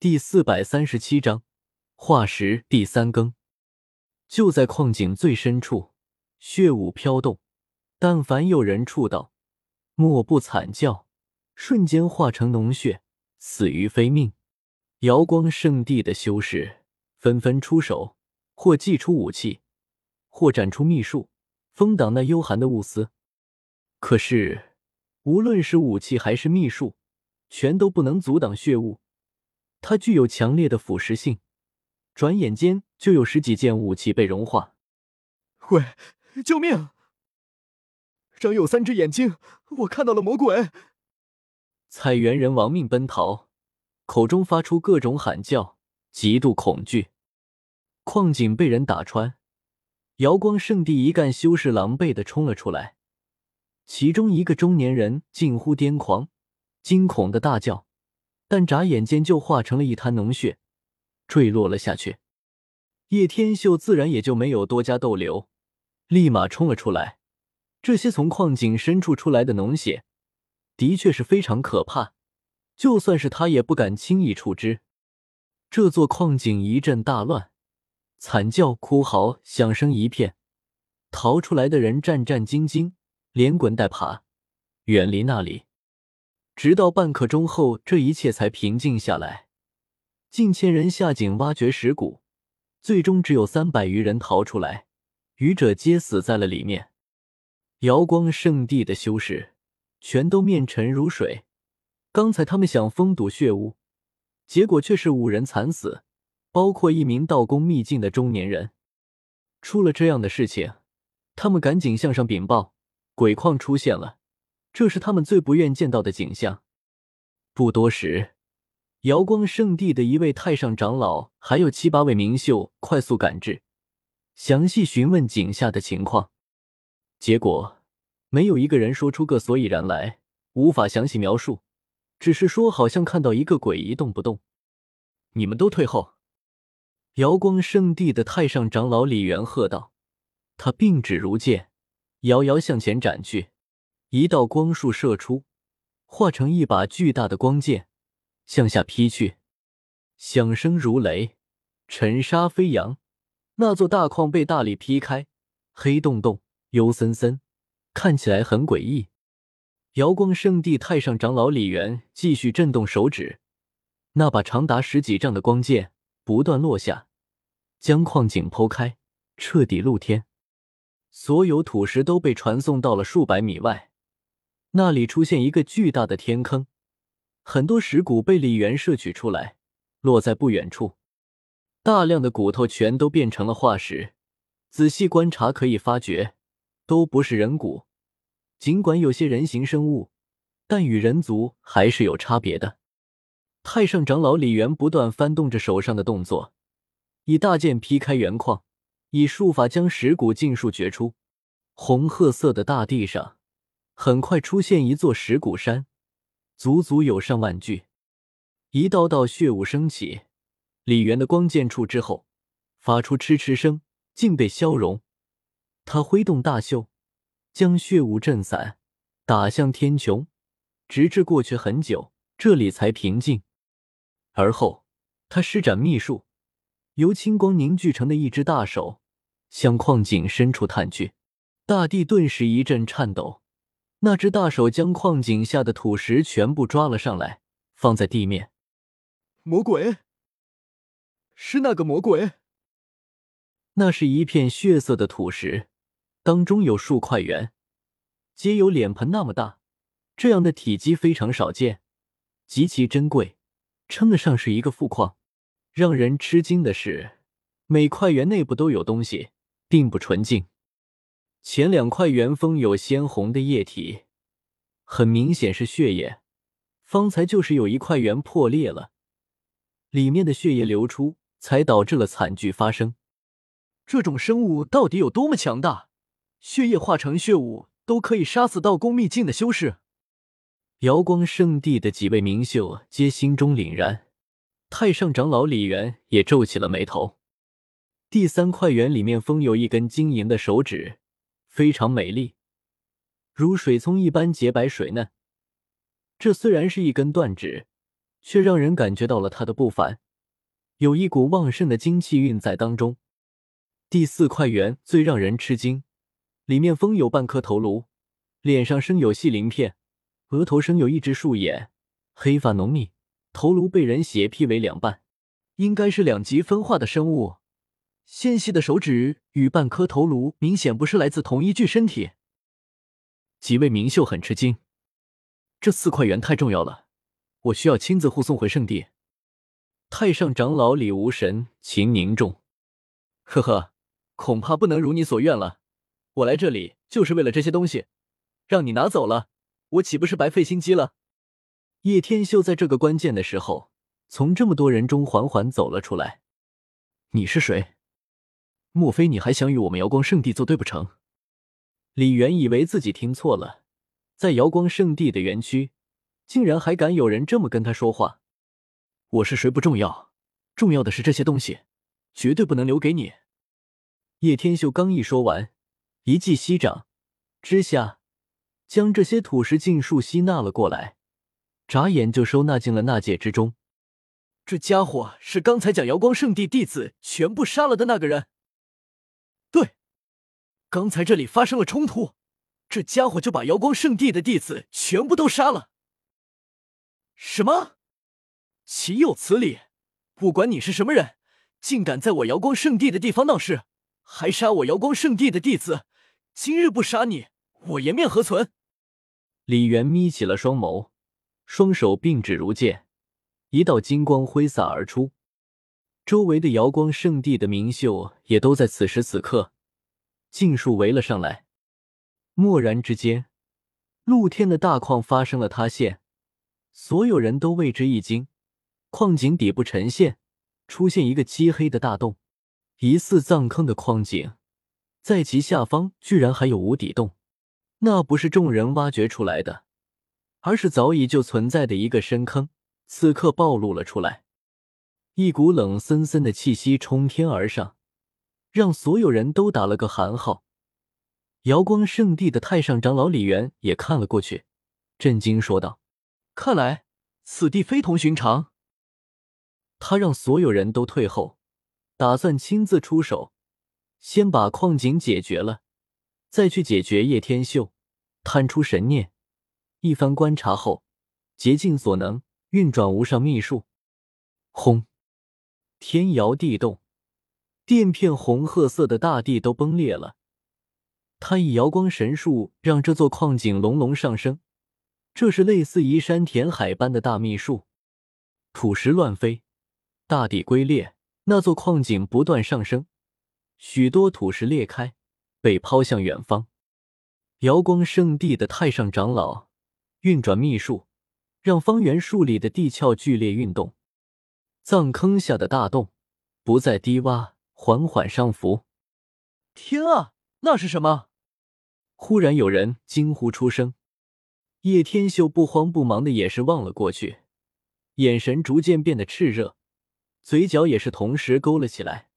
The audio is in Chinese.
第四百三十七章化石第三更。就在矿井最深处，血雾飘动，但凡有人触到，莫不惨叫，瞬间化成脓血，死于非命。瑶光圣地的修士纷纷出手，或祭出武器，或展出秘术，封挡那幽寒的雾丝。可是，无论是武器还是秘术，全都不能阻挡血雾。它具有强烈的腐蚀性，转眼间就有十几件武器被融化。喂，救命！张有三只眼睛，我看到了魔鬼！彩猿人亡命奔逃，口中发出各种喊叫，极度恐惧。矿井被人打穿，瑶光圣地一干修士狼狈的冲了出来，其中一个中年人近乎癫狂，惊恐的大叫。但眨眼间就化成了一滩脓血，坠落了下去。叶天秀自然也就没有多加逗留，立马冲了出来。这些从矿井深处出来的脓血，的确是非常可怕，就算是他也不敢轻易触之。这座矿井一阵大乱，惨叫、哭嚎响声一片，逃出来的人战战兢兢，连滚带爬，远离那里。直到半刻钟后，这一切才平静下来。近千人下井挖掘石骨，最终只有三百余人逃出来，余者皆死在了里面。瑶光圣地的修士全都面沉如水。刚才他们想封堵血雾，结果却是五人惨死，包括一名道宫秘境的中年人。出了这样的事情，他们赶紧向上禀报，鬼矿出现了。这是他们最不愿见到的景象。不多时，瑶光圣地的一位太上长老还有七八位名秀快速赶至，详细询问井下的情况。结果，没有一个人说出个所以然来，无法详细描述，只是说好像看到一个鬼一动不动。你们都退后！瑶光圣地的太上长老李元喝道。他并指如剑，遥遥向前斩去。一道光束射出，化成一把巨大的光剑，向下劈去，响声如雷，尘沙飞扬。那座大矿被大力劈开，黑洞洞、幽森森，看起来很诡异。瑶光圣地太上长老李元继续震动手指，那把长达十几丈的光剑不断落下，将矿井剖开，彻底露天。所有土石都被传送到了数百米外。那里出现一个巨大的天坑，很多石骨被李元摄取出来，落在不远处。大量的骨头全都变成了化石，仔细观察可以发觉，都不是人骨。尽管有些人形生物，但与人族还是有差别的。太上长老李元不断翻动着手上的动作，以大剑劈开原矿，以术法将石骨尽数掘出。红褐色的大地上。很快出现一座石骨山，足足有上万具，一道道血雾升起。李元的光剑触之后，发出嗤嗤声，竟被消融。他挥动大袖，将血雾震散，打向天穹，直至过去很久，这里才平静。而后，他施展秘术，由青光凝聚成的一只大手，向矿井深处探去。大地顿时一阵颤抖。那只大手将矿井下的土石全部抓了上来，放在地面。魔鬼，是那个魔鬼。那是一片血色的土石，当中有数块圆，皆有脸盆那么大。这样的体积非常少见，极其珍贵，称得上是一个富矿。让人吃惊的是，每块圆内部都有东西，并不纯净。前两块圆封有鲜红的液体，很明显是血液。方才就是有一块圆破裂了，里面的血液流出，才导致了惨剧发生。这种生物到底有多么强大？血液化成血雾都可以杀死道宫秘境的修士。瑶光圣地的几位名秀皆心中凛然，太上长老李元也皱起了眉头。第三块圆里面封有一根晶莹的手指。非常美丽，如水葱一般洁白水嫩。这虽然是一根断指，却让人感觉到了它的不凡，有一股旺盛的精气运在当中。第四块圆最让人吃惊，里面封有半颗头颅，脸上生有细鳞片，额头生有一只树眼，黑发浓密，头颅被人斜劈为两半，应该是两极分化的生物。纤细的手指与半颗头颅明显不是来自同一具身体。几位明秀很吃惊，这四块元太重要了，我需要亲自护送回圣地。太上长老李无神情凝重，呵呵，恐怕不能如你所愿了。我来这里就是为了这些东西，让你拿走了，我岂不是白费心机了？叶天秀在这个关键的时候，从这么多人中缓缓走了出来。你是谁？莫非你还想与我们瑶光圣地作对不成？李元以为自己听错了，在瑶光圣地的园区，竟然还敢有人这么跟他说话。我是谁不重要，重要的是这些东西，绝对不能留给你。叶天秀刚一说完，一记吸掌之下，将这些土石尽数吸纳了过来，眨眼就收纳进了纳戒之中。这家伙是刚才将瑶光圣地弟子全部杀了的那个人。对，刚才这里发生了冲突，这家伙就把瑶光圣地的弟子全部都杀了。什么？岂有此理！不管你是什么人，竟敢在我瑶光圣地的地方闹事，还杀我瑶光圣地的弟子，今日不杀你，我颜面何存？李元眯起了双眸，双手并指如剑，一道金光挥洒而出。周围的瑶光圣地的明秀也都在此时此刻尽数围了上来。蓦然之间，露天的大矿发生了塌陷，所有人都为之一惊。矿井底部沉陷，出现一个漆黑的大洞，疑似藏坑的矿井，在其下方居然还有无底洞。那不是众人挖掘出来的，而是早已就存在的一个深坑，此刻暴露了出来。一股冷森森的气息冲天而上，让所有人都打了个寒号。瑶光圣地的太上长老李元也看了过去，震惊说道：“看来此地非同寻常。”他让所有人都退后，打算亲自出手，先把矿井解决了，再去解决叶天秀。探出神念，一番观察后，竭尽所能运转无上秘术，轰！天摇地动，垫片红褐色的大地都崩裂了。他以瑶光神术让这座矿井隆隆上升，这是类似移山填海般的大秘术。土石乱飞，大地龟裂，那座矿井不断上升，许多土石裂开，被抛向远方。瑶光圣地的太上长老运转秘术，让方圆数里的地壳剧烈运动。葬坑下的大洞不再低洼，缓缓上浮。天啊，那是什么？忽然有人惊呼出声。叶天秀不慌不忙的也是望了过去，眼神逐渐变得炽热，嘴角也是同时勾了起来。